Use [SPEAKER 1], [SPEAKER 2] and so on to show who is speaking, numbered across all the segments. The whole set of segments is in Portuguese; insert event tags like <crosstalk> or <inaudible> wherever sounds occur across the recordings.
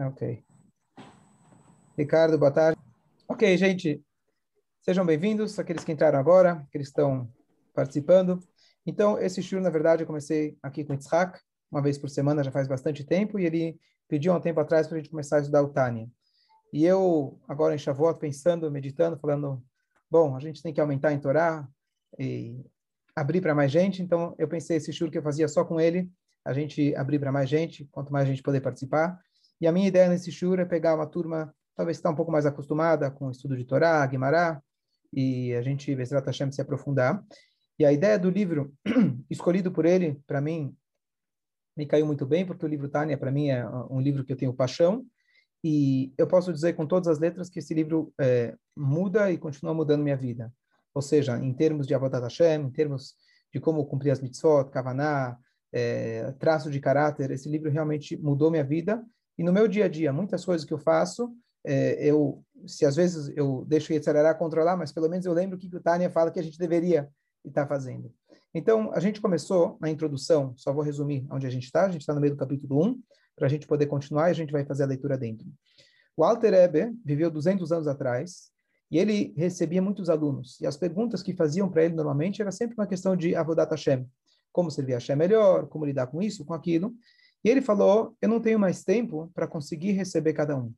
[SPEAKER 1] Ok. Ricardo, boa tarde. Ok, gente. Sejam bem-vindos, aqueles que entraram agora, que estão participando. Então, esse shur, na verdade, eu comecei aqui com o Yitzhak, uma vez por semana, já faz bastante tempo, e ele pediu há um tempo atrás para a gente começar a estudar o Tânia. E eu, agora em Shavuot, pensando, meditando, falando, bom, a gente tem que aumentar em Torá e abrir para mais gente, então eu pensei esse shur que eu fazia só com ele, a gente abrir para mais gente, quanto mais gente poder participar. E a minha ideia nesse shur é pegar uma turma, talvez está um pouco mais acostumada com o estudo de Torá, Guimará, e a gente, Bezrat Hashem, se aprofundar. E a ideia do livro, <clears throat> escolhido por ele, para mim, me caiu muito bem, porque o livro Tânia, para mim, é um livro que eu tenho paixão, e eu posso dizer com todas as letras que esse livro é, muda e continua mudando minha vida. Ou seja, em termos de Avodat Hashem, em termos de como cumprir as mitzvot, kavaná, é, traço de caráter, esse livro realmente mudou minha vida. E no meu dia a dia, muitas coisas que eu faço, é, eu, se às vezes eu deixo o Yetzirará controlar, mas pelo menos eu lembro o que o Tânia fala que a gente deveria estar fazendo. Então, a gente começou na introdução, só vou resumir onde a gente está, a gente está no meio do capítulo 1, para a gente poder continuar e a gente vai fazer a leitura dentro. O Alter Ebe viveu 200 anos atrás e ele recebia muitos alunos. E as perguntas que faziam para ele normalmente era sempre uma questão de Avodat Hashem. Como servir Hashem melhor, como lidar com isso, com aquilo. E ele falou, eu não tenho mais tempo para conseguir receber cada um.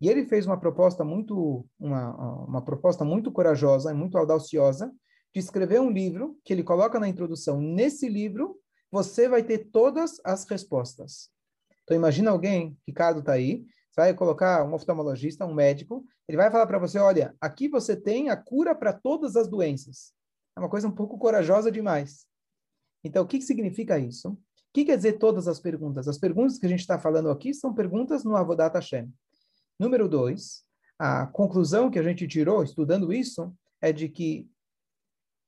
[SPEAKER 1] E ele fez uma proposta muito, uma, uma proposta muito corajosa e muito audaciosa, de escrever um livro que ele coloca na introdução. Nesse livro, você vai ter todas as respostas. Então, imagina alguém, Ricardo está aí, você vai colocar um oftalmologista, um médico, ele vai falar para você, olha, aqui você tem a cura para todas as doenças. É uma coisa um pouco corajosa demais. Então, o que, que significa isso? Que quer dizer todas as perguntas? As perguntas que a gente está falando aqui são perguntas no Avodat Hashem. Número dois, a conclusão que a gente tirou estudando isso é de que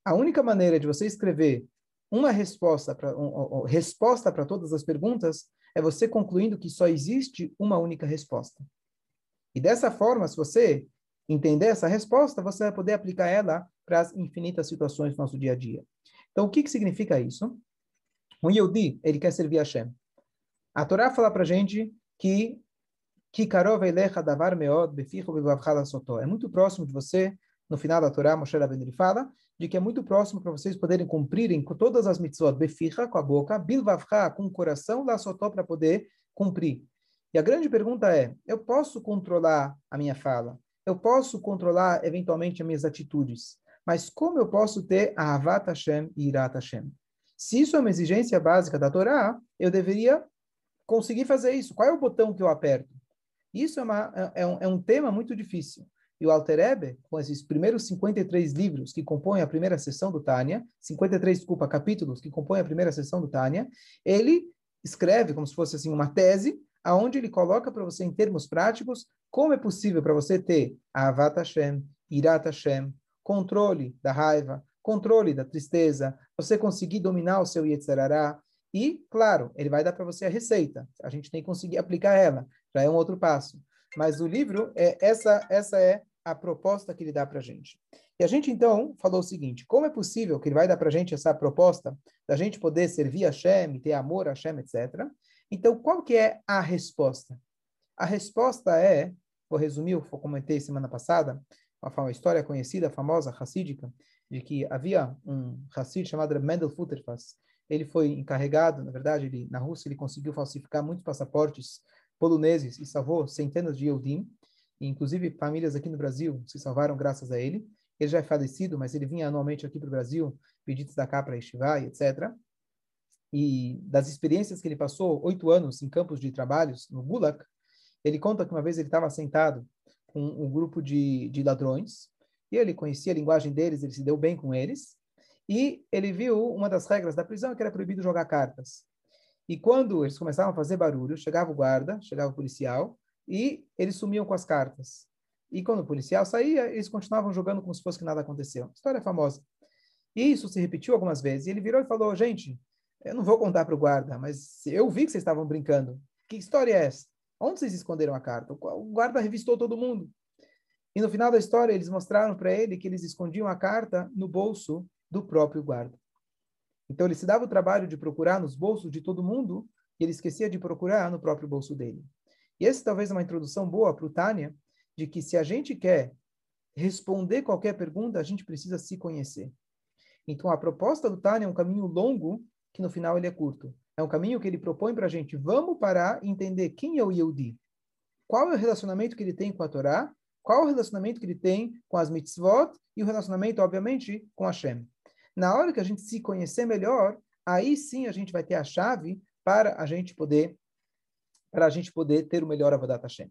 [SPEAKER 1] a única maneira de você escrever uma resposta para um, resposta para todas as perguntas é você concluindo que só existe uma única resposta. E dessa forma, se você entender essa resposta, você vai poder aplicar ela para as infinitas situações do nosso dia a dia. Então, o que, que significa isso? Um Yehudi, ele quer servir a Hashem. A Torá fala para a gente que é muito próximo de você no final da Torá, Moshe Rabbeinu fala, de que é muito próximo para vocês poderem cumprirem todas as mitzvot, beficha, com a boca, bilvavcha, com o coração, lá sotó, para poder cumprir. E a grande pergunta é, eu posso controlar a minha fala? Eu posso controlar, eventualmente, as minhas atitudes? Mas como eu posso ter a Avat Hashem e Irat Hashem? Se isso é uma exigência básica da Torá, eu deveria conseguir fazer isso. Qual é o botão que eu aperto? Isso é, uma, é, é um, é um tema muito difícil. E o Alter com esses primeiros 53 livros que compõem a primeira sessão do Tânia, 53, desculpa, capítulos que compõem a primeira sessão do Tânia, ele escreve como se fosse assim uma tese, aonde ele coloca para você em termos práticos como é possível para você ter Avat Hashem, Irat Hashem, controle da raiva, controle da tristeza, você conseguir dominar o seu Yetzirará, e, claro, ele vai dar para você a receita. A gente tem que conseguir aplicar ela. Já é um outro passo. Mas o livro, é essa, essa é a proposta que ele dá para a gente. E a gente, então, falou o seguinte, como é possível que ele vai dar para a gente essa proposta da gente poder servir a Hashem, ter amor a Hashem, etc. Então, qual que é a resposta? A resposta é, vou resumir, eu comentei semana passada, uma, uma história conhecida, famosa, racídica, de que havia um Hassid chamado Mendel Futterfass. Ele foi encarregado, na verdade, ele, na Rússia, ele conseguiu falsificar muitos passaportes poloneses e salvou centenas de Eudim, inclusive famílias aqui no Brasil se salvaram graças a ele. Ele já é falecido, mas ele vinha anualmente aqui para o Brasil pedir da cá para Estivai, etc. E das experiências que ele passou, oito anos em campos de trabalhos no Gulag, ele conta que uma vez ele estava sentado com um grupo de, de ladrões, e ele conhecia a linguagem deles, ele se deu bem com eles, e ele viu uma das regras da prisão que era proibido jogar cartas. E quando eles começavam a fazer barulho, chegava o guarda, chegava o policial, e eles sumiam com as cartas. E quando o policial saía, eles continuavam jogando como se fosse que nada aconteceu. História famosa. E isso se repetiu algumas vezes. E ele virou e falou: Gente, eu não vou contar para o guarda, mas eu vi que vocês estavam brincando. Que história é essa? Onde vocês esconderam a carta? O guarda revistou todo mundo. E no final da história, eles mostraram para ele que eles escondiam a carta no bolso do próprio guarda. Então ele se dava o trabalho de procurar nos bolsos de todo mundo e ele esquecia de procurar no próprio bolso dele. E essa talvez é uma introdução boa para o Tânia, de que se a gente quer responder qualquer pergunta, a gente precisa se conhecer. Então, a proposta do Tânia é um caminho longo, que no final ele é curto. É um caminho que ele propõe para a gente, vamos parar e entender quem é o Yehudi. Qual é o relacionamento que ele tem com a Torá, qual o relacionamento que ele tem com as mitzvot e o relacionamento, obviamente, com Hashem. Na hora que a gente se conhecer melhor, aí sim a gente vai ter a chave para a gente poder para a gente poder ter o melhor Avodat Hashem.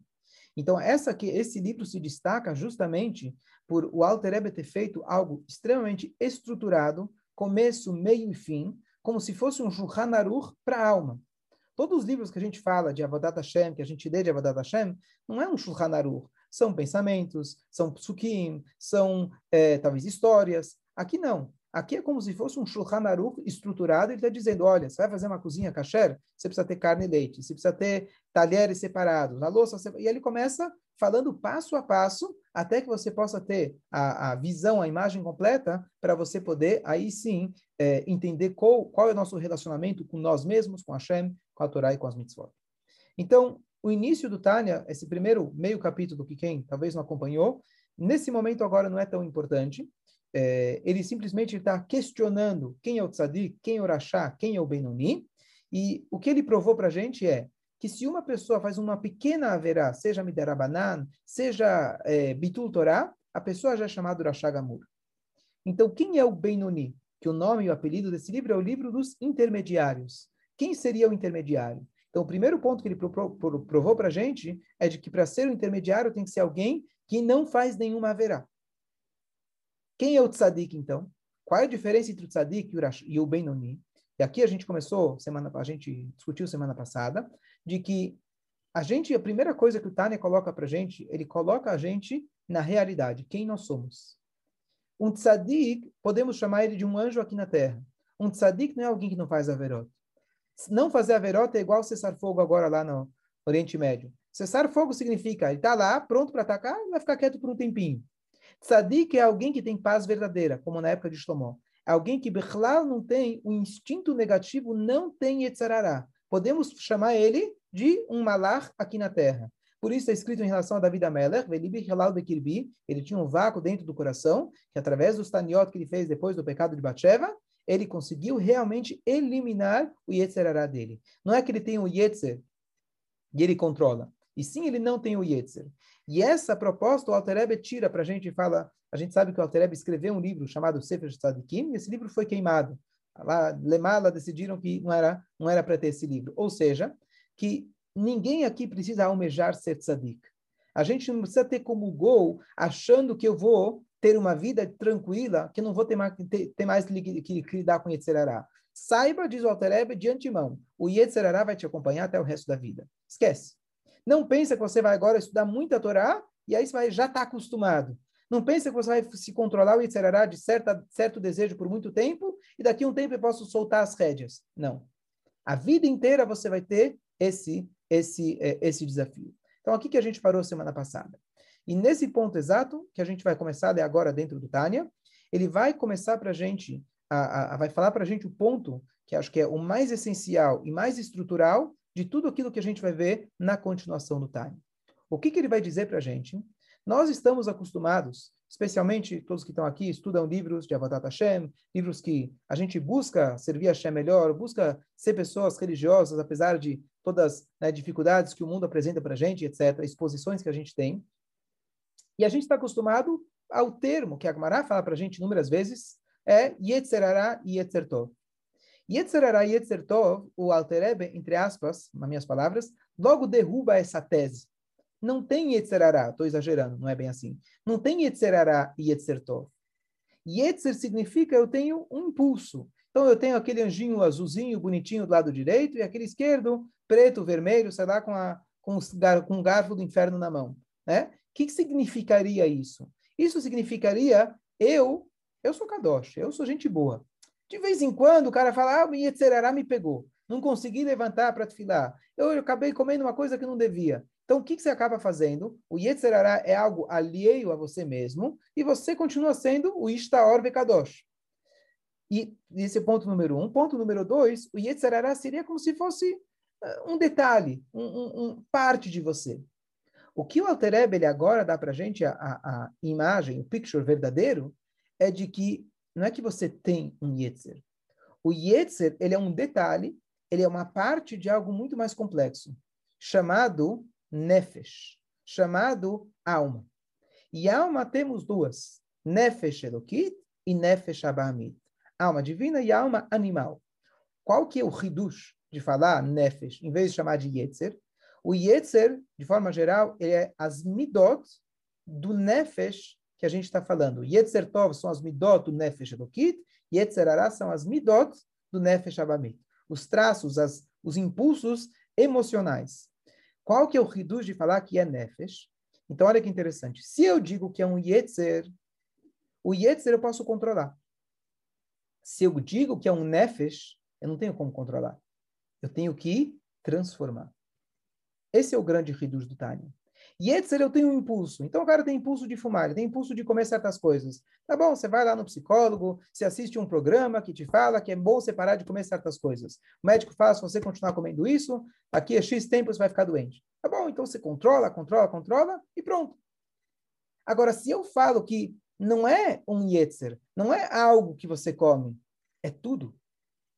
[SPEAKER 1] Então, essa que esse livro se destaca justamente por o Alter Rebbe ter feito algo extremamente estruturado, começo, meio e fim, como se fosse um Shulchan Aruch para a alma. Todos os livros que a gente fala de Avodat Hashem, que a gente lê de Avodat Hashem, não é um Shulchan Aruch. São pensamentos, são psukim, são é, talvez histórias. Aqui não. Aqui é como se fosse um Shulchan Aruch estruturado. Ele está dizendo, olha, você vai fazer uma cozinha kasher, você precisa ter carne e leite, você precisa ter talheres separados, a louça. E ele começa falando passo a passo, até que você possa ter a, a visão, a imagem completa, para você poder, aí sim, é, entender qual, qual é o nosso relacionamento com nós mesmos, com Hashem, com a Torá e com as mitzvot. Então, o início do Tânia, esse primeiro meio capítulo que quem talvez não acompanhou, nesse momento agora não é tão importante, é, ele simplesmente está questionando quem é o tzadik, quem é o rachá, quem é o benoni, e o que ele provou para a gente é que se uma pessoa faz uma pequena haverá, seja midarabanan, seja é, bitul torá, a pessoa já é chamada rachá gamur. Então, quem é o benoni? Que o nome e o apelido desse livro é o livro dos intermediários. Quem seria o intermediário? Então, o primeiro ponto que ele provou para a gente é de que para ser o intermediário tem que ser alguém que não faz nenhuma haverá. Quem é o tzadik, então? Qual é a diferença entre o tzadik e o Benoni? E aqui a gente começou, semana, a gente discutiu semana passada, de que a gente, a primeira coisa que o Tânia coloca para a gente, ele coloca a gente na realidade, quem nós somos. Um tzadik, podemos chamar ele de um anjo aqui na terra. Um tzadik não é alguém que não faz averot. Não fazer averot é igual cessar fogo agora lá no Oriente Médio. Cessar fogo significa, ele está lá, pronto para atacar, vai ficar quieto por um tempinho. Tzadik é alguém que tem paz verdadeira, como na época de Shlomo. É alguém que, Bechlal, não tem o instinto negativo, não tem Yetzarará. Podemos chamar ele de um malach aqui na terra. Por isso está escrito em relação a David Amelech, ele tinha um vácuo dentro do coração, que através dos taniot que ele fez depois do pecado de Batsheva, ele conseguiu realmente eliminar o Yetzerará dele. Não é que ele tem o Yetzer e ele controla, e sim ele não tem o Yetzer. E essa proposta o Alterebe tira para a gente e fala, a gente sabe que o Alterebe escreveu um livro chamado Sefer Tzadikim, e esse livro foi queimado. Lá, Lemala decidiram que não era não era para ter esse livro. Ou seja, que ninguém aqui precisa almejar ser tzadik. A gente não precisa ter como gol achando que eu vou ter uma vida tranquila, que não vou ter mais, ter, ter mais que, que, lidar com Yetzerará. Saiba, diz o Alterebe, de antemão, o Yetzerará vai te acompanhar até o resto da vida. Esquece. Não pensa que você vai agora estudar muita Torá e aí você vai, já está acostumado. Não pensa que você vai se controlar o Yitzhará de certa, certo desejo por muito tempo e daqui a um tempo eu posso soltar as rédeas. Não. A vida inteira você vai ter esse, esse, é, esse desafio. Então, aqui que a gente parou semana passada. E nesse ponto exato, que a gente vai começar a agora dentro do Tânia, ele vai começar para a gente, vai falar para a gente o ponto que acho que é o mais essencial e mais estrutural de tudo aquilo que a gente vai ver na continuação do Time. O que, que ele vai dizer para a gente? Nós estamos acostumados, especialmente todos que estão aqui, estudam livros de Avatar Hashem, livros que a gente busca servir a Hashem melhor, busca ser pessoas religiosas, apesar de todas as né, dificuldades que o mundo apresenta para a gente, etc., exposições que a gente tem. E a gente está acostumado ao termo que a Gemara fala para a gente inúmeras vezes, é Yetzerara e Yetzertov. Yetzerara e Yetzer Tov, o Alterebe, entre aspas, nas minhas palavras, logo derruba essa tese. Não tem Yetzerara, estou exagerando, não é bem assim. Não tem Yetzerara e Yetzer Tov. Yetzer significa eu tenho um impulso. Então eu tenho aquele anjinho azulzinho, bonitinho do lado direito, e aquele esquerdo, preto, vermelho, sei lá, com, a, com, os, com o garfo do inferno na mão. Né? Que, significaria isso? Isso significaria eu, eu sou Kadosh, eu sou gente boa. De vez em quando o cara fala, ah, Yetzerará me pegou. Não consegui levantar para filar. Eu, eu acabei comendo uma coisa que não devia. Então, o que, que você acaba fazendo? O Yetzerará é algo alheio a você mesmo e você continua sendo o Ishtaor Vekadosh. E esse é ponto número um. Ponto número dois, o Yetzerará seria como se fosse um detalhe, um, um, um, parte de você. O que o Alter Ebe, ele agora dá para a gente a, imagem, o picture verdadeiro, é de que não é que você tem um Yetzer. O Yetzer, ele é um detalhe, ele é uma parte de algo muito mais complexo, chamado Nefesh, chamado alma. E alma temos duas, Nefesh Elokit e Nefesh Abahamit. Alma divina e alma animal. Qual que é o Hidush de falar Nefesh, em vez de chamar de Yetzer? O Yetzer, de forma geral, é as midot do Nefesh que a gente está falando. Yetzer Tov são as midot do Nefesh Elokit, Yetzer Ara são as midot do Nefesh Abamit. Os traços, as, os impulsos emocionais. Qual que é o riduz de falar que é Nefesh? Então, olha que interessante. Se eu digo que é um Yetzer, o Yetzer eu posso controlar. Se eu digo que é um Nefesh, eu não tenho como controlar. Eu tenho que transformar. Esse é o grande riduz do Tânia. Yetzer, eu tenho um impulso. Então, o cara tem impulso de fumar, ele tem impulso de comer certas coisas. Tá bom, você vai lá no psicólogo, você assiste um programa que te fala que é bom você parar de comer certas coisas. O médico fala, se você continuar comendo isso, aqui a X tempo você vai ficar doente. Tá bom, então você controla, controla, controla e pronto. Agora, se eu falo que não é um Yetzer, não é algo que você come, é tudo.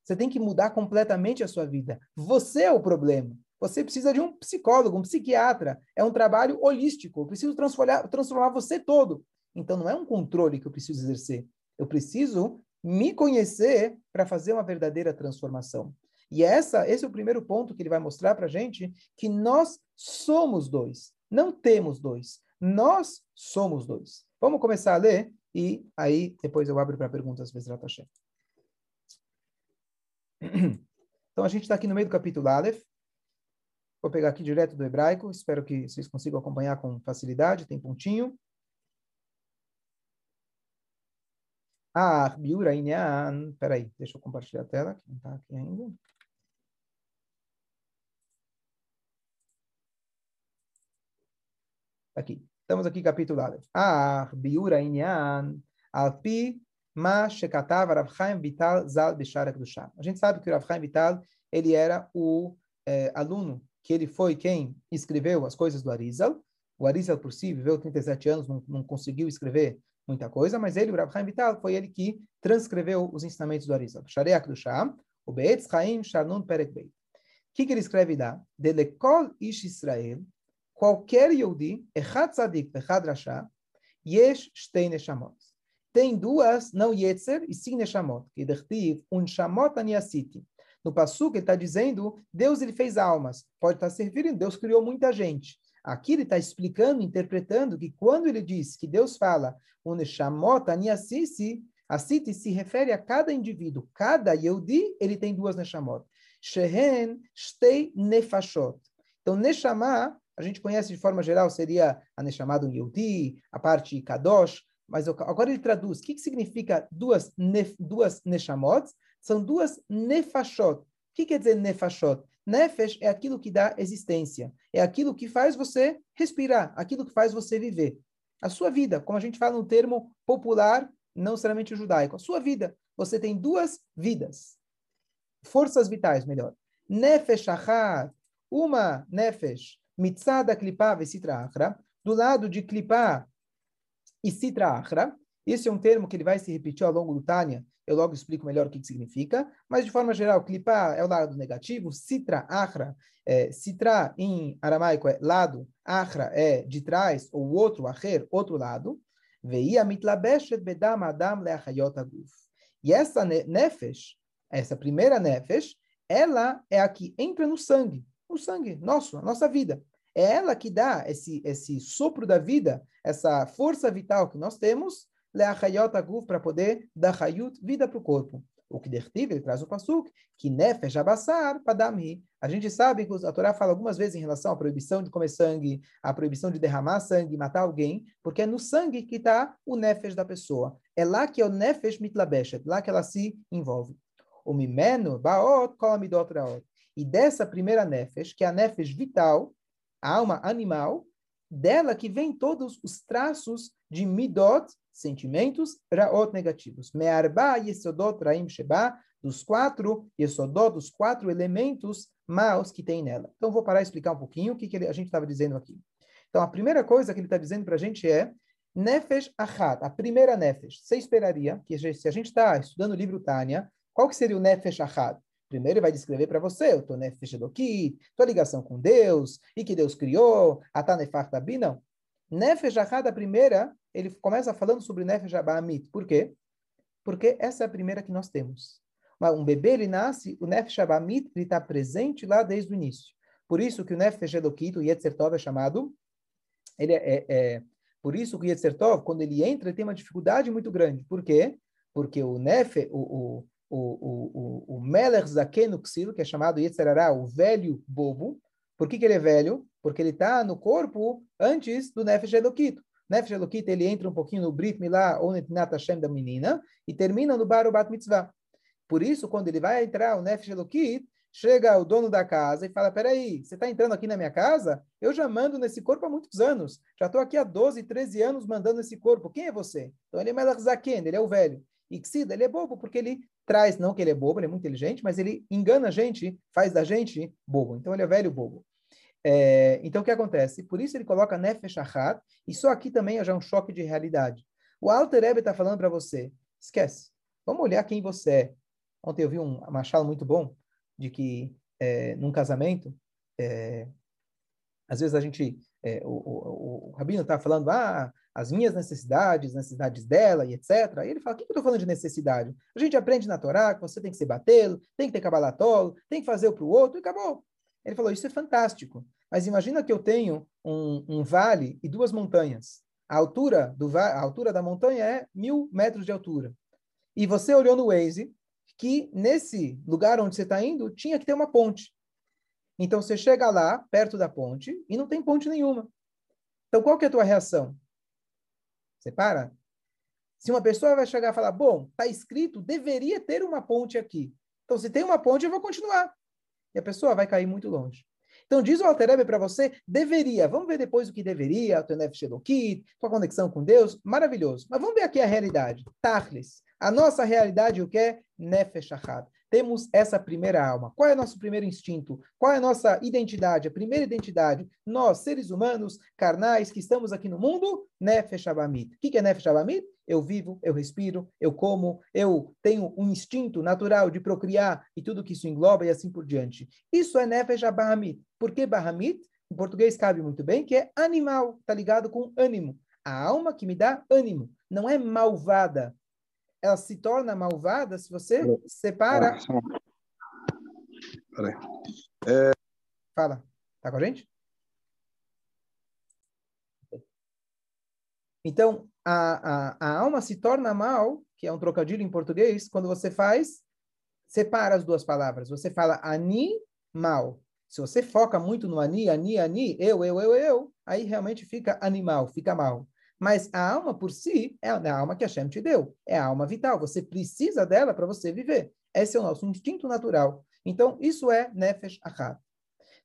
[SPEAKER 1] Você tem que mudar completamente a sua vida. Você é o problema. Você precisa de um psicólogo, um psiquiatra. É um trabalho holístico. Eu preciso transformar, transformar você todo. Então, não é um controle que eu preciso exercer. Eu preciso me conhecer para fazer uma verdadeira transformação. E essa, esse é o primeiro ponto que ele vai mostrar para a gente, que nós somos dois. Não temos dois. Nós somos dois. Vamos começar a ler e aí depois eu abro para perguntas, Bezrat <clears throat> Hashem. Então, a gente está aqui no meio do capítulo Aleph. Vou pegar aqui direto do hebraico, espero que vocês consigam acompanhar com facilidade, tem pontinho. Ah, biura inyan. Peraí, deixa eu compartilhar a tela, que não está aqui ainda. Aqui. Estamos aqui, capítulo Aleph. Ah, biura inyan. Alpi ma shekatav Rav Vital zal b'sharak do A gente sabe que o Rav Chaim Vital, ele era o é, aluno que ele foi quem escreveu as coisas do Arizal. O Arizal, por si, viveu 37 anos, não, não conseguiu escrever muita coisa, mas ele, o Rav Chaim Vital, foi ele que transcreveu os ensinamentos do Arizal. Shareach do Sham, o Beetz Chaim Sharnun Perek Beit. O que, ele escreve lá? De lekol ish Israel, qualquer Yehudi, echad tzadik vechad rasha, yesh shtei neshamot. Tem duas, não yetzer, e sim neshamot. Que dertiv, un shamot aniasiti. No Passuca, ele está dizendo, Deus ele fez almas. Pode estar tá servindo, Deus criou muita gente. Aqui ele está explicando, interpretando que quando ele diz que Deus fala, o Neshamot Aniasisi, a Siti se refere a cada indivíduo. Cada Yehudi, ele tem duas Neshamot. Shehen Shtei Nefashot. Então, Neshama, a gente conhece de forma geral, seria a Neshama do Yehudi, a parte Kadosh, mas agora ele traduz. O que, que significa duas, nef, duas Neshamot? São duas nefashot. O que quer dizer nefashot? Nefesh é aquilo que dá existência, é aquilo que faz você respirar, aquilo que faz você viver. A sua vida, como a gente fala no termo popular, não necessariamente judaico, a sua vida. Você tem duas vidas. Forças vitais, melhor. Nefesh achar, uma nefesh, mitzada klipá vesitra achra, do lado de klipá e sitra achra. Esse é um termo que ele vai se repetir ao longo do Tânia, eu logo explico melhor o que, que significa, mas de forma geral, clipar é o lado negativo, citra, achra, é, citra em aramaico é lado, achra é de trás, ou outro, acher, outro lado, veia mitlabeshet bedam adam leachayot aguf. E essa nefesh, essa primeira nefesh, ela é a que entra no sangue, o sangue nosso, a nossa vida. É ela que dá esse, esse sopro da vida, essa força vital que nós temos para poder dar hayut, vida para o corpo. O que dertiv, ele traz o pasuk, que nefesh abassar padamhi. A gente sabe que a Torá fala algumas vezes em relação à proibição de comer sangue, a proibição de derramar sangue, matar alguém, porque é no sangue que está o nefesh da pessoa. É lá que é o nefesh mitlabeshet, lá que ela se envolve. O mimeno baot kolamidot raot. E dessa primeira nefesh, que é a nefesh vital, a alma animal, dela que vem todos os traços de midot, sentimentos, raot negativos. Me'arba yesodot raim sheba, dos quatro Yesodó, dos quatro elementos maus que tem nela. Então, vou parar e explicar um pouquinho o que, que a gente estava dizendo aqui. Então, a primeira coisa que ele está dizendo para a gente é Nefesh Achat, a primeira Nefesh. Você esperaria que se a gente está estudando o livro Tânia, qual que seria o Nefesh Achat? Primeiro ele vai descrever para você, o Tonefesh Eloki, tua ligação com Deus, e que Deus criou, Atanefach Tabi, não. Nefesh Achat, a primeira, ele começa falando sobre Nefesh Abamit. Por quê? Porque essa é a primeira que nós temos. Um bebê, ele nasce, o Nefesh Abamit, ele está presente lá desde o início. Por isso que o Nefesh Eloki, o Yetzer Tov, é chamado, ele é, é, é por isso que o Yetzer Tov, quando ele entra, ele tem uma dificuldade muito grande. Por quê? Porque o Nefe, o, o, o, o, o Melech Zakenu que é chamado Yetzerará, o velho bobo, por que, que ele é velho? Porque ele está no corpo antes do Nefesh Elokito. Nefesh Elokito, ele entra um pouquinho no Brit Milá ou Netinat Hashem da menina e termina no Bar Bat Mitzvah. Por isso, quando ele vai entrar, o Nefesh Elokit, chega o dono da casa e fala, peraí, você está entrando aqui na minha casa? Eu já mando nesse corpo há muitos anos. Já estou aqui há 12, 13 anos mandando nesse corpo. Quem é você? Então, ele é Melach Zaken, ele é o velho. E Xida, ele é bobo porque ele traz, não que ele é bobo, ele é muito inteligente, mas ele engana a gente, faz da gente bobo. Então, ele é velho bobo. É, então, o que acontece? Por isso ele coloca Nefesh Achat, e só aqui também é já um choque de realidade. O Alter Ebe está falando para você, esquece, vamos olhar quem você é. Ontem eu vi um machado muito bom, de que é, num casamento, é, às vezes a gente, é, o, o, o, Rabino está falando, ah, as minhas necessidades, necessidades dela e etc. E ele fala, o que, que eu estou falando de necessidade? A gente aprende na Torá que você tem que ser batelo, tem que ter cabalatolo, tem que fazer o para o outro e acabou. Ele falou, isso é fantástico. Mas imagina que eu tenho um, um vale e duas montanhas. A altura, do, a altura da montanha é mil metros de altura. E você olhou no Waze que nesse lugar onde você está indo tinha que ter uma ponte. Então você chega lá, perto da ponte, e não tem ponte nenhuma. Então qual que é a tua reação? Você para? Se uma pessoa vai chegar e falar, bom, está escrito, deveria ter uma ponte aqui. Então se tem uma ponte, eu vou continuar. E a pessoa vai cair muito longe. Então diz o Alterebe para você, deveria. Vamos ver depois o que deveria, o teu Nefesh tua conexão com Deus, maravilhoso. Mas vamos ver aqui a realidade. Tachlis. A nossa realidade, o que é? Nefesh Achad. Temos essa primeira alma. Qual é o nosso primeiro instinto? Qual é a nossa identidade? A primeira identidade, nós, seres humanos, carnais, que estamos aqui no mundo, Nefesh Abamit. O que é Nefesh Abamit? Eu vivo, eu respiro, eu como, eu tenho um instinto natural de procriar e tudo que isso engloba e assim por diante. Isso é Nefesh Abamit. Por que Bahamit? Em português cabe muito bem, que é animal, está ligado com ânimo. A alma que me dá ânimo. Não é malvada, ela se torna malvada se você separa.
[SPEAKER 2] Peraí. É...
[SPEAKER 1] Fala. Tá com a gente? Então, a, a, a alma se torna mal, que é um trocadilho em português, quando você faz, separa as duas palavras. Você fala ani, mal. Se você foca muito no ani, ani, ani, eu, eu, eu, eu, aí realmente fica animal, fica mal. Mas a alma por si é a alma que Hashem te deu. É a alma vital. Você precisa dela para você viver. Esse é o nosso instinto natural. Então, isso é Nefesh Achad.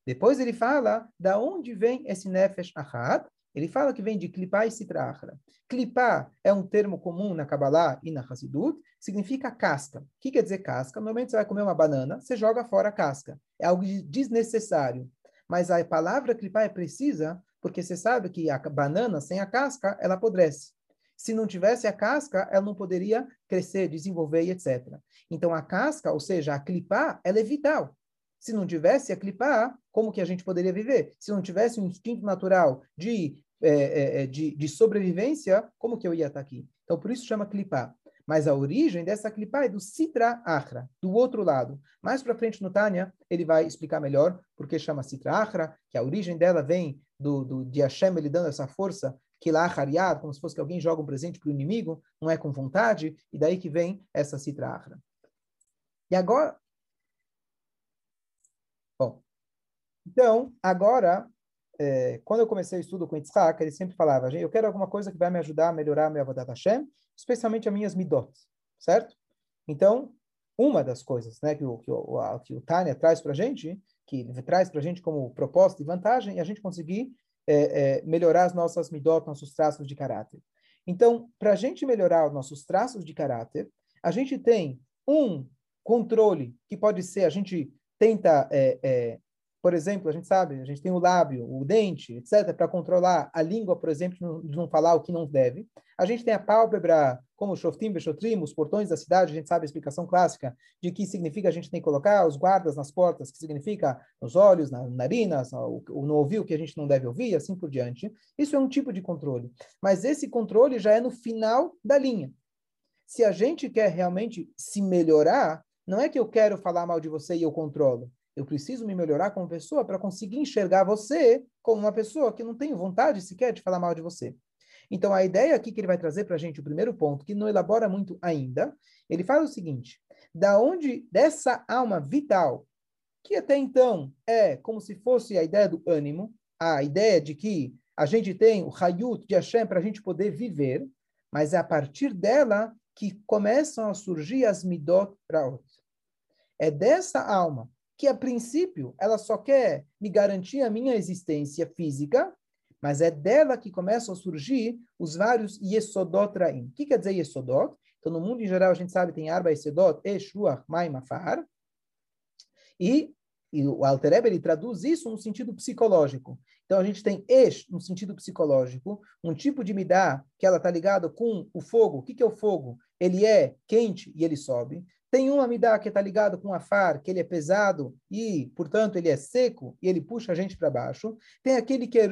[SPEAKER 1] Depois ele fala da onde vem esse Nefesh Achad. Ele fala que vem de Klipá e Sitra Achra. Klipá é um termo comum na Kabbalah e na Hassidut, significa casca. O que quer dizer casca? Normalmente você vai comer uma banana, você joga fora a casca. É algo desnecessário. Mas a palavra Klipá é precisa porque você sabe que a banana sem a casca, ela apodrece. Se não tivesse a casca, ela não poderia crescer, desenvolver e etc. Então a casca, ou seja, a clipar, ela é vital. Se não tivesse a clipar, como que a gente poderia viver? Se não tivesse um instinto natural de, é, é, de, de, sobrevivência, como que eu ia estar aqui? Então por isso chama clipar. Mas a origem dessa clipá é do Sitra Achra, do outro lado. Mais para frente no Tânia, ele vai explicar melhor porque chama Sitra Achra, que a origem dela vem do, do, de Hashem ele dando essa força, que lá hariad, como se fosse que alguém joga um presente para o inimigo, não é com vontade, e daí que vem essa citra achra. E agora. Bom, então, agora, é, quando eu comecei o estudo com Yitzhak, ele sempre falava, eu quero alguma coisa que vai me ajudar a melhorar a minha Avodat Hashem, especialmente as minhas midot, certo? Então, uma das coisas né, que, o, que, o, que o Tânia traz para a gente que traz para a gente como propósito e vantagem, e a gente conseguir é, é, melhorar as nossas midot, nossos traços de caráter. Então, para a gente melhorar os nossos traços de caráter, a gente tem um controle, que pode ser, a gente tenta, é, é, por exemplo, a gente sabe, a gente tem o lábio, o dente, etc., para controlar a língua, por exemplo, de não falar o que não deve. A gente tem a pálpebra, como o Shoftim, Bechotrim, os portões da cidade, a gente sabe a explicação clássica de que significa a gente tem que colocar os guardas nas portas, que significa nos olhos, nas narinas, no ouvir o que a gente não deve ouvir, assim por diante. Isso é um tipo de controle. Mas esse controle já é no final da linha. Se a gente quer realmente se melhorar, não é que eu quero falar mal de você e eu controlo. Eu preciso me melhorar como pessoa para conseguir enxergar você como uma pessoa que não tem vontade sequer de falar mal de você. Então, a ideia aqui que ele vai trazer para a gente, o primeiro ponto, que não elabora muito ainda, ele fala o seguinte: da onde dessa alma vital, que até então é como se fosse a ideia do ânimo, a ideia de que a gente tem o Hayut de Hashem para a gente poder viver, mas é a partir dela que começam a surgir as Midot Raot. É dessa alma que, a princípio, ela só quer me garantir a minha existência física, mas é dela que começam a surgir os vários Yesodot Raim. O que quer dizer Yesodot? Então, no mundo em geral, a gente sabe tem Arba Yesodot, Esh, Ruach, Mai, Mafar. E, e o Alter Eber, ele traduz isso no sentido psicológico. Então, a gente tem Esh no sentido psicológico, um tipo de midá que ela está ligada com o fogo. O que, que é o fogo? Ele é quente e ele sobe. Tem um Amidá que está ligado com Afar, que ele é pesado e, portanto, ele é seco e ele puxa a gente para baixo. Tem aquele que é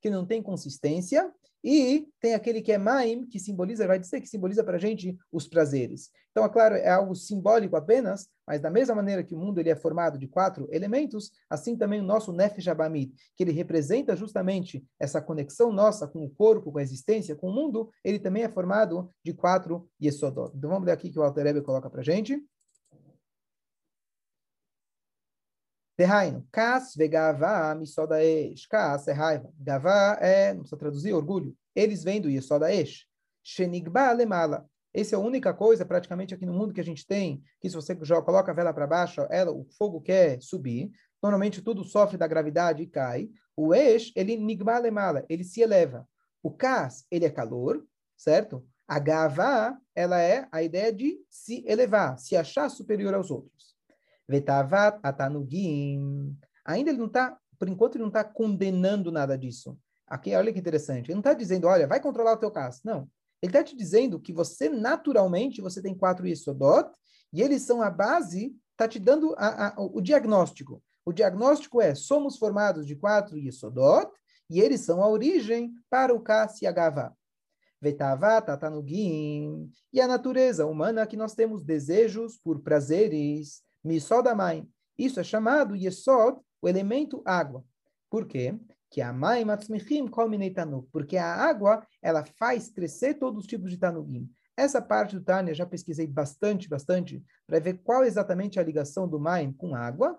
[SPEAKER 1] que não tem consistência. E tem aquele que é Maim, que simboliza, vai dizer que simboliza para a gente os prazeres. Então, é claro, é algo simbólico apenas, mas da mesma maneira que o mundo ele é formado de quatro elementos, assim também o nosso Nefesh Abamid, que ele representa justamente essa conexão nossa com o corpo, com a existência, com o mundo, ele também é formado de quatro Yesodot. Então, vamos ler aqui que o Alter Rebbe coloca para a gente. Terraino, kas vegavá misoda esh. Kas é raiva. Gavá é, não precisa traduzir, orgulho. Eles vêm do Yesoda esh. Shenigba lemala. Essa é a única coisa, praticamente, aqui no mundo que a gente tem, que se você coloca a vela para baixo, ela, o fogo quer subir. Normalmente tudo sofre da gravidade e cai. O esh, ele nigba lemala, ele se eleva. O kas, ele é calor, certo? A gavá, ela é a ideia de se elevar, se achar superior aos outros. Vetavat atanugim. Ainda ele não está, por enquanto, ele não está condenando nada disso. Aqui, olha que interessante. Ele não está dizendo, olha, vai controlar o teu caso. Não. Ele está te dizendo que você, naturalmente, você tem quatro Yesodot, e eles são a base, está te dando a, a, o diagnóstico. O diagnóstico é, somos formados de quatro Yesodot, e eles são a origem para o Kas e a Gavá. Vetavat atanugim. E a natureza humana que nós temos desejos por prazeres, Misodamai. Isso é chamado Yesod, o elemento água. Por quê? Que a Mai Matzmichim Kolminei Tanuk. Porque a água, ela faz crescer todos os tipos de Tanugim. Essa parte do Tânia já pesquisei bastante, bastante, para ver qual exatamente é a ligação do Maim com água.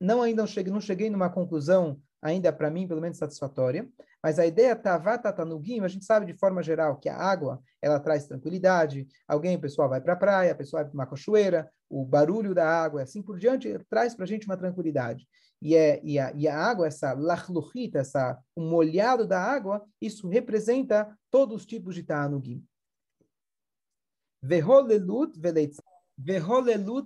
[SPEAKER 1] Não ainda cheguei, não cheguei numa conclusão ainda para mim, pelo menos satisfatória. Mas a ideia Tavata Tanugim, a gente sabe de forma geral que a água, ela traz tranquilidade. Alguém, o pessoal vai para a praia, a pessoa vai para uma cachoeira, o barulho da água, assim por diante, traz para a gente uma tranquilidade. E, é, e, a, e a água, essa lachluchita, essa, o molhado da água, isso representa todos os tipos de Tanugim. Veholelut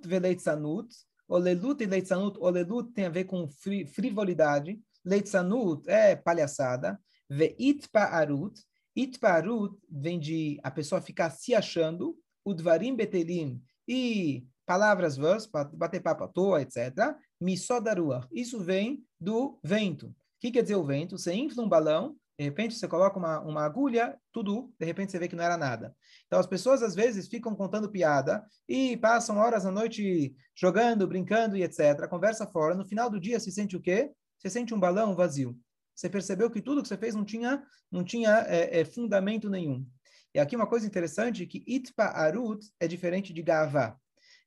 [SPEAKER 1] veleitzanut. Olelut e leitzanut. Olelut tem a ver com frivolidade. Leitzanut é palhaçada. Veitpa'arut. Itpa'arut vem de a pessoa ficar se achando. Udvarim betelim. E palavras vãs, bater papo à toa, etc. Misodarua. Isso vem do vento. O que quer dizer o vento? Você infla um balão, de repente você coloca uma, uma agulha, tudo, de repente você vê que não era nada. Então as pessoas às vezes ficam contando piada e passam horas à noite jogando, brincando e etc. Conversa fora. No final do dia se sente o quê? Você sente um balão vazio. Você percebeu que tudo que você fez não tinha, não tinha é, é, fundamento nenhum. E aqui uma coisa interessante que itpa arut é diferente de gavá.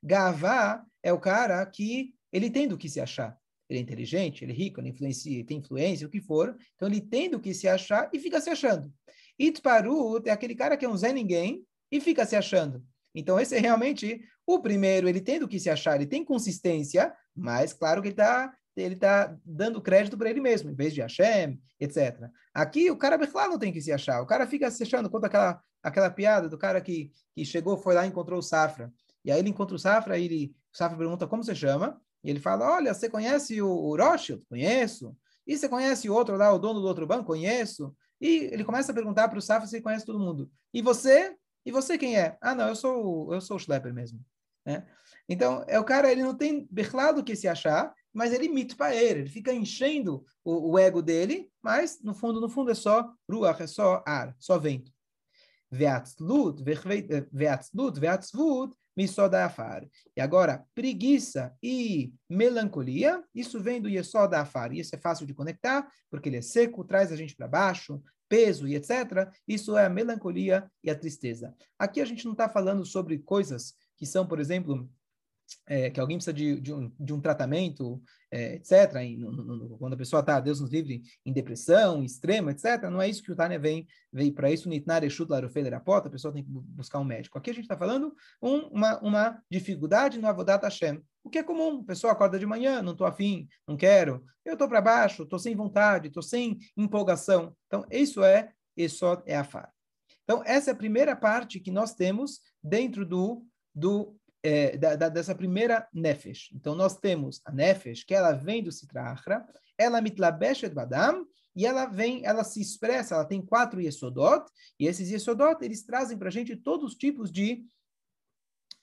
[SPEAKER 1] Gavá é o cara que ele tem do que se achar. Ele é inteligente, ele é rico, ele influencia, tem influência, o que for. Então ele tem do que se achar e fica se achando. Itparut é aquele cara que é um Zé Ninguém e fica se achando. Então esse é realmente o primeiro, ele tem do que se achar, ele tem consistência, mas claro que ele está ele tá dando crédito para ele mesmo, em vez de Hashem, etc. Aqui o cara claro não tem que se achar, o cara fica se achando, conta aquela, aquela piada do cara que, que chegou, foi lá e encontrou o Safra. E aí ele encontra o Safra, ele O Safra pergunta como você chama, e ele fala, olha, você conhece o, o Rothschild? Conheço. E você conhece o outro lá, o dono do outro banco? Conheço. E ele começa a perguntar para o Safra se ele conhece todo mundo. E você? E você quem é? Ah, não, eu sou, eu sou o Schlepper mesmo. Né? Então, é o cara, ele não tem berlado que se achar, mas ele imita para ele, ele fica enchendo o, o, ego dele, mas no fundo, no fundo é só ruach, é só ar, só vento. Veatzlut, veatzlut, veatzvut, misodafar. E agora, preguiça e melancolia, isso vem do yesodafar. Isso é fácil de conectar, porque ele é seco, traz a gente para baixo, peso e etc. Isso é a melancolia e a tristeza. Aqui a gente não está falando sobre coisas que são, por exemplo, é, que alguém precisa de, de, um, de um tratamento, é, etc., e no, no, quando a pessoa está, Deus nos livre, em depressão, extrema, etc., não é isso que o Tânia vem, vem para isso, Nitnar Eshut Larofederapota, a pessoa tem que buscar um médico. Aqui a gente está falando um, uma, uma dificuldade no Avodat Hashem, o que é comum, a pessoa acorda de manhã, não estou afim, não quero, eu estou para baixo, estou sem vontade, estou sem empolgação. Então, isso é, isso é a far. Então, essa é a primeira parte que nós temos dentro do, do é, da, da, dessa primeira nefesh. Então, nós temos a nefesh, que ela vem do Sitrahra, ela mitlabeshet badam, e ela vem, ela se expressa, ela tem quatro yesodot, e esses yesodot, eles trazem para a gente todos os tipos de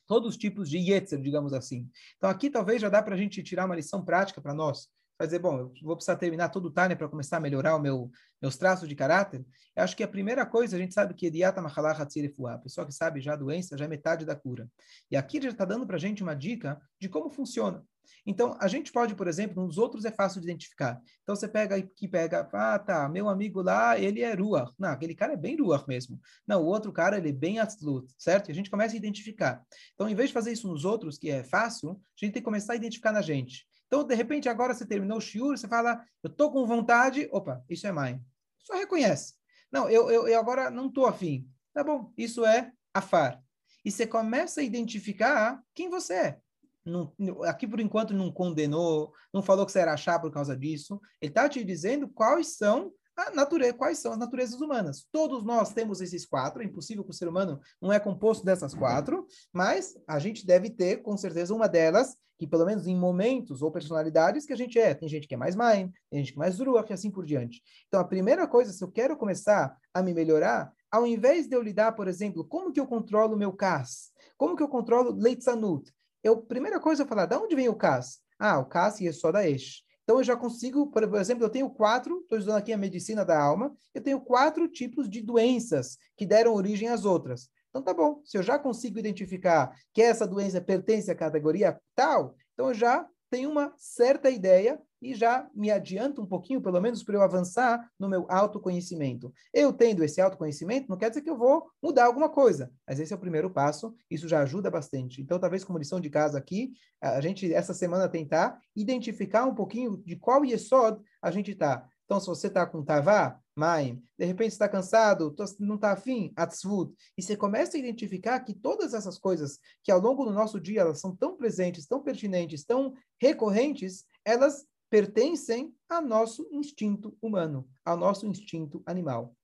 [SPEAKER 1] todos os tipos de yetzer, digamos assim. Então, aqui talvez já dá para a gente tirar uma lição prática para nós fazer, bom, eu vou precisar terminar todo o Tânia para começar a melhorar o meu, meus traços de caráter, eu acho que a primeira coisa, a gente sabe que Ediata Mahalah a pessoa que sabe já a doença, já é metade da cura. E aqui já está dando para a gente uma dica de como funciona. Então, a gente pode, por exemplo, nos outros é fácil de identificar. Então, você pega que pega, ah, tá, meu amigo lá, ele é Ruach. Não, aquele cara é bem Ruach mesmo. Não, o outro cara, ele é bem Atzlut, certo? E a gente começa a identificar. Então, em vez de fazer isso nos outros, que é fácil, a gente tem que começar a identificar na gente. Então, de repente, agora você terminou o shiur, você fala, eu tô com vontade, opa, isso é mãe. Só reconhece. Não, eu, eu, eu agora não tô afim. Tá bom, isso é afar. E você começa a identificar quem você é. Não, aqui, por enquanto, não condenou, não falou que você era achar por causa disso. Ele está te dizendo quais são a natureza, quais são as naturezas humanas. Todos nós temos esses quatro, é impossível que o ser humano não é composto dessas quatro, mas a gente deve ter, com certeza, uma delas que pelo menos em momentos ou personalidades que a gente é. Tem gente que é mais mãe, tem gente que é mais ruach e assim por diante. Então, a primeira coisa, se eu quero começar a me melhorar, ao invés de eu lidar, por exemplo, como que eu controlo o meu CAS? Como que eu controlo Leitzanut? Eu, primeira coisa, eu falar, de onde vem o CAS? Ah, o CAS é só da Esh. Então, eu já consigo, por exemplo, eu tenho quatro, estou estudando aqui a medicina da alma, eu tenho quatro tipos de doenças que deram origem às outras. Então tá bom, se eu já consigo identificar que essa doença pertence à categoria tal, então eu já tenho uma certa ideia e já me adianto um pouquinho, pelo menos para eu avançar no meu autoconhecimento. Eu tendo esse autoconhecimento, não quer dizer que eu vou mudar alguma coisa, mas esse é o primeiro passo, isso já ajuda bastante. Então, talvez como lição de casa aqui, a gente, essa semana, tentar identificar um pouquinho de qual Yesod a gente está. Então, se você está com Tavá, Maim, de repente está cansado, não está afim, Atzvut, e você começa a identificar que todas essas coisas que ao longo do nosso dia elas são tão presentes, tão pertinentes, tão recorrentes, elas pertencem ao nosso instinto humano, ao nosso instinto animal.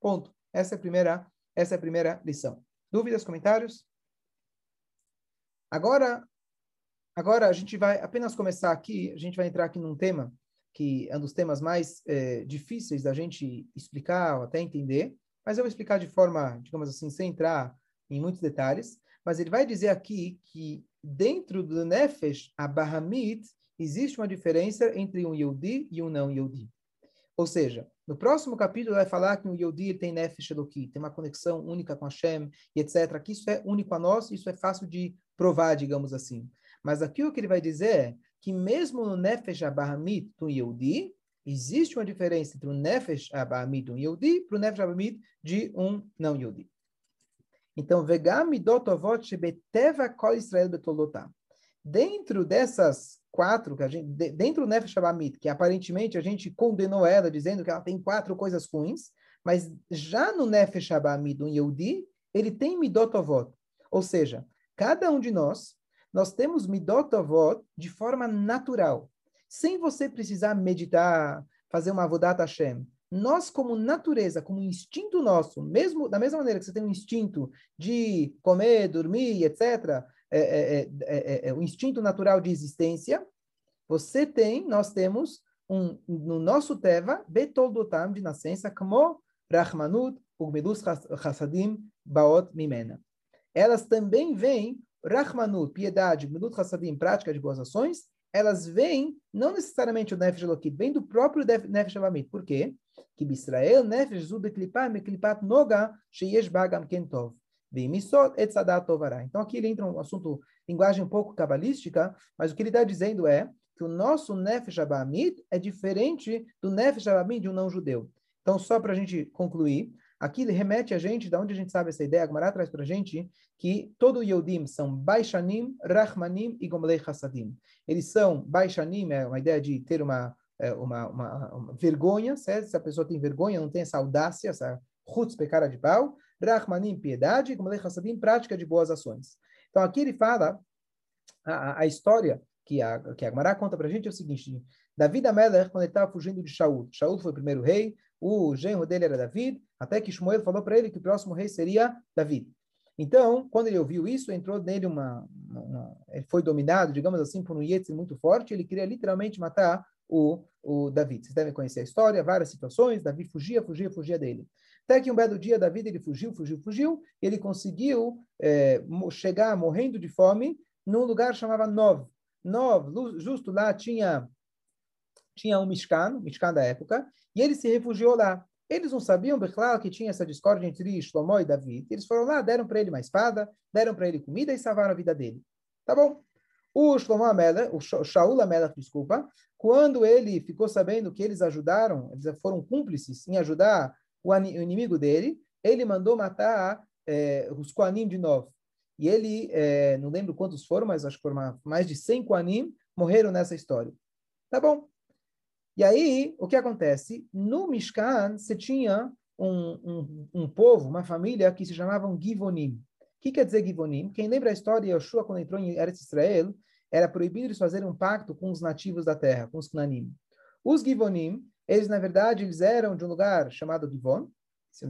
[SPEAKER 1] Ponto. Essa é a primeira, essa é a primeira lição. Dúvidas, comentários? Agora, agora a gente vai apenas começar aqui, a gente vai entrar aqui num tema que é um dos temas mais é, difíceis da gente explicar ou até entender, mas eu vou explicar de forma, digamos assim, sem entrar em muitos detalhes. Mas ele vai dizer aqui que dentro do Nefesh Abahamit existe uma diferença entre um Yehudi e um não Yehudi. Ou seja, no próximo capítulo vai falar que o Yehudi tem Nefesh Eloki, tem uma conexão única com Hashem e etc. Que isso é único a nós, isso é fácil de provar, digamos assim. Mas aqui o que ele vai dizer é que mesmo no Nefesh Abahamit do Yehudi, existe uma diferença entre o Nefesh Abahamit do Yehudi para o Nefesh Abahamit de um não Yehudi. Então, Vegam Midotovot Shebeteva Kol Israel Betolotam. Dentro dessas quatro, que a gente, dentro do Nefesh Abahamit, que aparentemente a gente condenou ela, dizendo que ela tem quatro coisas ruins, mas já no Nefesh Abahamit do Yehudi, ele tem Midotovot. Ou seja, cada um de nós nós temos Midot Avot de forma natural, sem você precisar meditar, fazer uma Avodat Hashem. Nós, como natureza, como instinto nosso, mesmo da mesma maneira que você tem um instinto de comer, dormir, etc., é, é, é, é, o instinto natural de existência, você tem, nós temos um, no nosso Teva, Betoldotam de nascença, como Rahmanut, Ugmedus Hasadim, Baot Mimena. Elas também vêm, Rahmanut, piedade, Ugmedus Hasadim, prática de boas ações, elas vêm, não necessariamente o Nefesh Elokit, vem do próprio Nefesh Elamit. Por quê? Que Bisrael, Nefesh Zud Eklipat, Noga, Sheyesh Bagam Kentov. Então aqui ele entra um assunto, linguagem um pouco cabalística, mas o que ele está dizendo é que o nosso Nefesh Abamid é diferente do Nefesh Abamid de um não-judeu. Então, só para a gente concluir, aqui remete a gente, da onde a gente sabe essa ideia, a Gemara traz para a gente que todo Yodim são Baishanim, Rahmanim e Gomlei Hassadim. Eles são, Baishanim é uma ideia de ter uma, é, uma, uma, uma vergonha, certo? se a pessoa tem vergonha, não tem essa audácia, essa chutz, cara de pau, Rahmanim, piedade, e Gomlei Hassadim, prática de boas ações. Então, aqui ele fala a, a história que a, que a Gemara conta para a gente é o seguinte, David Amelech, quando ele estava fugindo de Shaul, Shaul foi o primeiro rei, o genro dele era David, até que Shmuel falou para ele que o próximo rei seria David. Então, quando ele ouviu isso, entrou nele uma, uma ele foi dominado, digamos assim, por um Yetzi muito forte, ele queria literalmente matar o, o David. Vocês devem conhecer a história, várias situações, Davi fugia, fugia, fugia dele. Até que um belo dia, Davi ele fugiu, fugiu, fugiu, ele conseguiu é, chegar morrendo de fome num lugar chamado Nov. Nov, justo lá tinha tinha um Mishkan, Mishkan da época, e ele se refugiou lá. Eles não sabiam, claro, que tinha essa discórdia entre Shlomo e Davi. Eles foram lá, deram para ele uma espada, deram para ele comida e salvaram a vida dele. Tá bom? O Shlomo Amelech, o Shaul Amelech, desculpa, quando ele ficou sabendo que eles ajudaram, eles foram cúmplices em ajudar o inimigo dele, ele mandou matar é, os Koanim de novo. E ele, é, não lembro quantos foram, mas acho que foram mais de 100 Koanim, morreram nessa história. Tá bom? E aí, o que acontece? No Mishkan, você tinha um, um, um povo, uma família que se chamavam Givonim. O que quer dizer Givonim? Quem lembra a história de Yoshua, quando entrou em Eretz Israel, era proibido eles fazerem um pacto com os nativos da terra, com os Knanim. Os Givonim, eles, na verdade, eles eram de um lugar chamado Givon,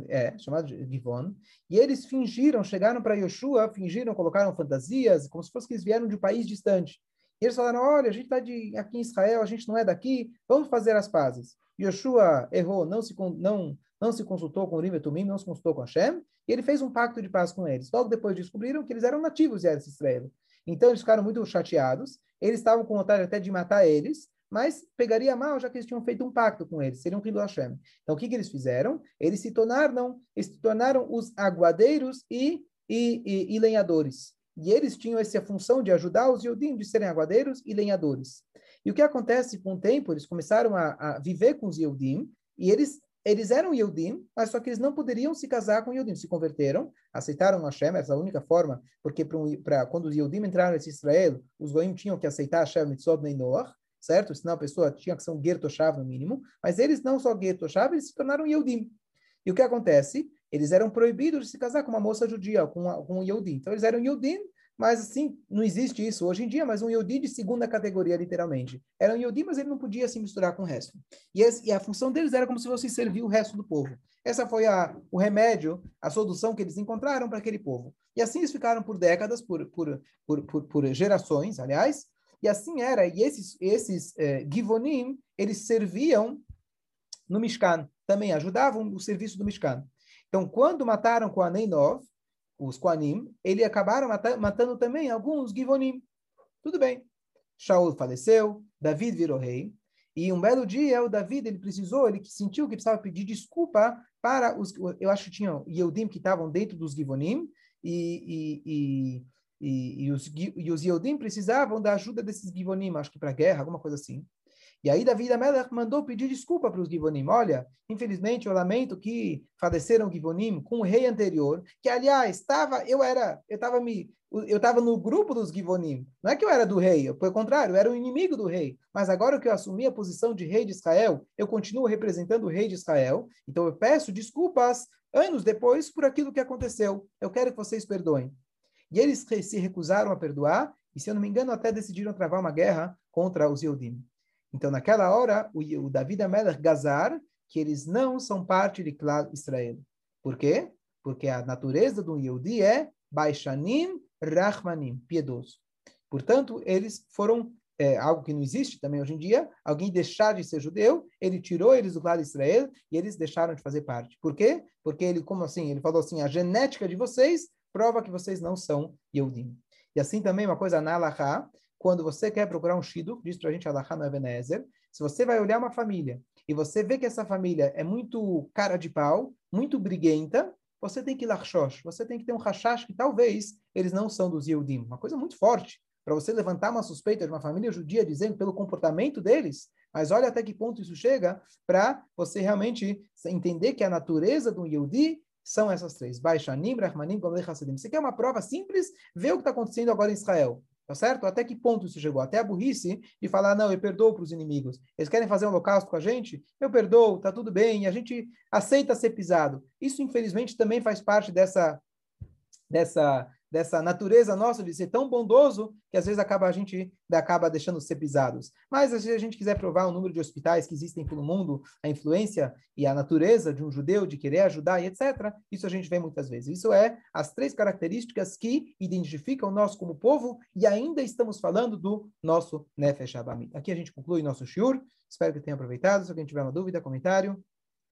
[SPEAKER 1] é, chamado Givon, e eles fingiram, chegaram para Yoshua, fingiram, colocaram fantasias, como se fosse que eles vieram de um país distante. E eles falaram: olha, a gente está aqui em Israel, a gente não é daqui, vamos fazer as pazes. Yoshua errou, não se, não, não se consultou com o Urim Tumim, não se consultou com Hashem, e ele fez um pacto de paz com eles. Logo depois descobriram que eles eram nativos de Israel. Então eles ficaram muito chateados, eles estavam com vontade até de matar eles, mas pegaria mal, já que eles tinham feito um pacto com eles, seriam filho Hashem. Então o que, que eles fizeram? Eles se tornaram, eles se tornaram os aguadeiros e, e, e, e lenhadores. E eles tinham essa função de ajudar os Yodim de serem aguadeiros e lenhadores. E o que acontece com o tempo, eles começaram a, a viver com os Yodim, e eles eles eram Yodim, mas só que eles não poderiam se casar com Yodim. Se converteram, aceitaram Hashem, essa é a única forma, porque para quando os Yodim entraram em Israel, os Goim tinham que aceitar Hashem Mitzvot Neinoach, certo? Senão a pessoa tinha que ser um Gertoshav no mínimo. Mas eles não só Gertoshav, eles se tornaram Yodim. E o que acontece? Eles eram proibidos de se casar com uma moça judia, com, com um Yehudi. Então, eles eram Yehudim, mas assim, não existe isso hoje em dia, mas um Yehudi de segunda categoria, literalmente. Era um Yehudi, mas ele não podia se misturar com o resto. E, esse, e, a função deles era como se fosse servir o resto do povo. Essa foi a, o remédio, a solução que eles encontraram para aquele povo. E assim eles ficaram por décadas, por, por, por, por, por gerações, aliás, e assim era. E esses, esses eh, Givonim, eles serviam no Mishkan, também ajudavam o serviço do Mishkan. Então, quando mataram Kohanim Nov, os Kohanim, eles acabaram mata matando também alguns Givonim. Tudo bem. Shaul faleceu, David virou rei, e um belo dia o David ele precisou, ele sentiu que precisava pedir desculpa para os, eu acho que tinha Yehudim que estavam dentro dos Givonim, e, e, e, e, os, e os Yehudim precisavam da ajuda desses Givonim, acho que para guerra, alguma coisa assim. E aí Davi Amelech mandou pedir desculpa para os Givonim. Olha, infelizmente eu lamento que faleceram Givonim com o rei anterior, que aliás estava, eu era, eu estava me, eu estava no grupo dos Givonim. Não é que eu era do rei, pelo contrário, eu era o inimigo do rei. Mas agora que eu assumi a posição de rei de Israel, eu continuo representando o rei de Israel. Então eu peço desculpas anos depois por aquilo que aconteceu. Eu quero que vocês perdoem. E eles se recusaram a perdoar e, se eu não me engano, até decidiram travar uma guerra contra os Yehudim. Então, naquela hora, o, o David Amelech Gazar, que eles não são parte de clã Israel. Por quê? Porque a natureza do Yehudi é Baishanim, Rahmanim, piedoso. Portanto, eles foram é, algo que não existe também hoje em dia, alguém deixar de ser judeu, ele tirou eles do de Israel e eles deixaram de fazer parte. Por quê? Porque ele, como assim? Ele falou assim, a genética de vocês prova que vocês não são Yehudim. E assim também uma coisa na Alaha, quando você quer procurar um shidu, diz para a gente Alaha no Ebenezer, se você vai olhar uma família e você vê que essa família é muito cara de pau, muito briguenta, você tem que ir lachshosh, você tem que ter um rashash que talvez eles não são dos Yehudim. Uma coisa muito forte para você levantar uma suspeita de uma família judia dizendo pelo comportamento deles, mas olha até que ponto isso chega para você realmente entender que a natureza do Yehudi são essas três. Baixanim, Rahmanim, Gomlei Hassidim. Você quer uma prova simples? Vê o que está acontecendo agora em Israel. Tá certo? Até que ponto isso chegou? Até a burrice de falar, não, eu perdoo para os inimigos. Eles querem fazer um holocausto com a gente? Eu perdoo, tá tudo bem. A gente aceita ser pisado. Isso, infelizmente, também faz parte dessa, dessa dessa natureza nossa de ser tão bondoso que às vezes acaba a gente acaba deixando ser pisados. Mas se a gente quiser provar o número de hospitais que existem pelo mundo, a influência e a natureza de um judeu de querer ajudar e etc, isso a gente vê muitas vezes. Isso é as três características que identificam nós como povo e ainda estamos falando do nosso Nefesh Abamit. Aqui a gente conclui nosso shiur. Espero que tenha aproveitado. Se alguém tiver uma dúvida, comentário.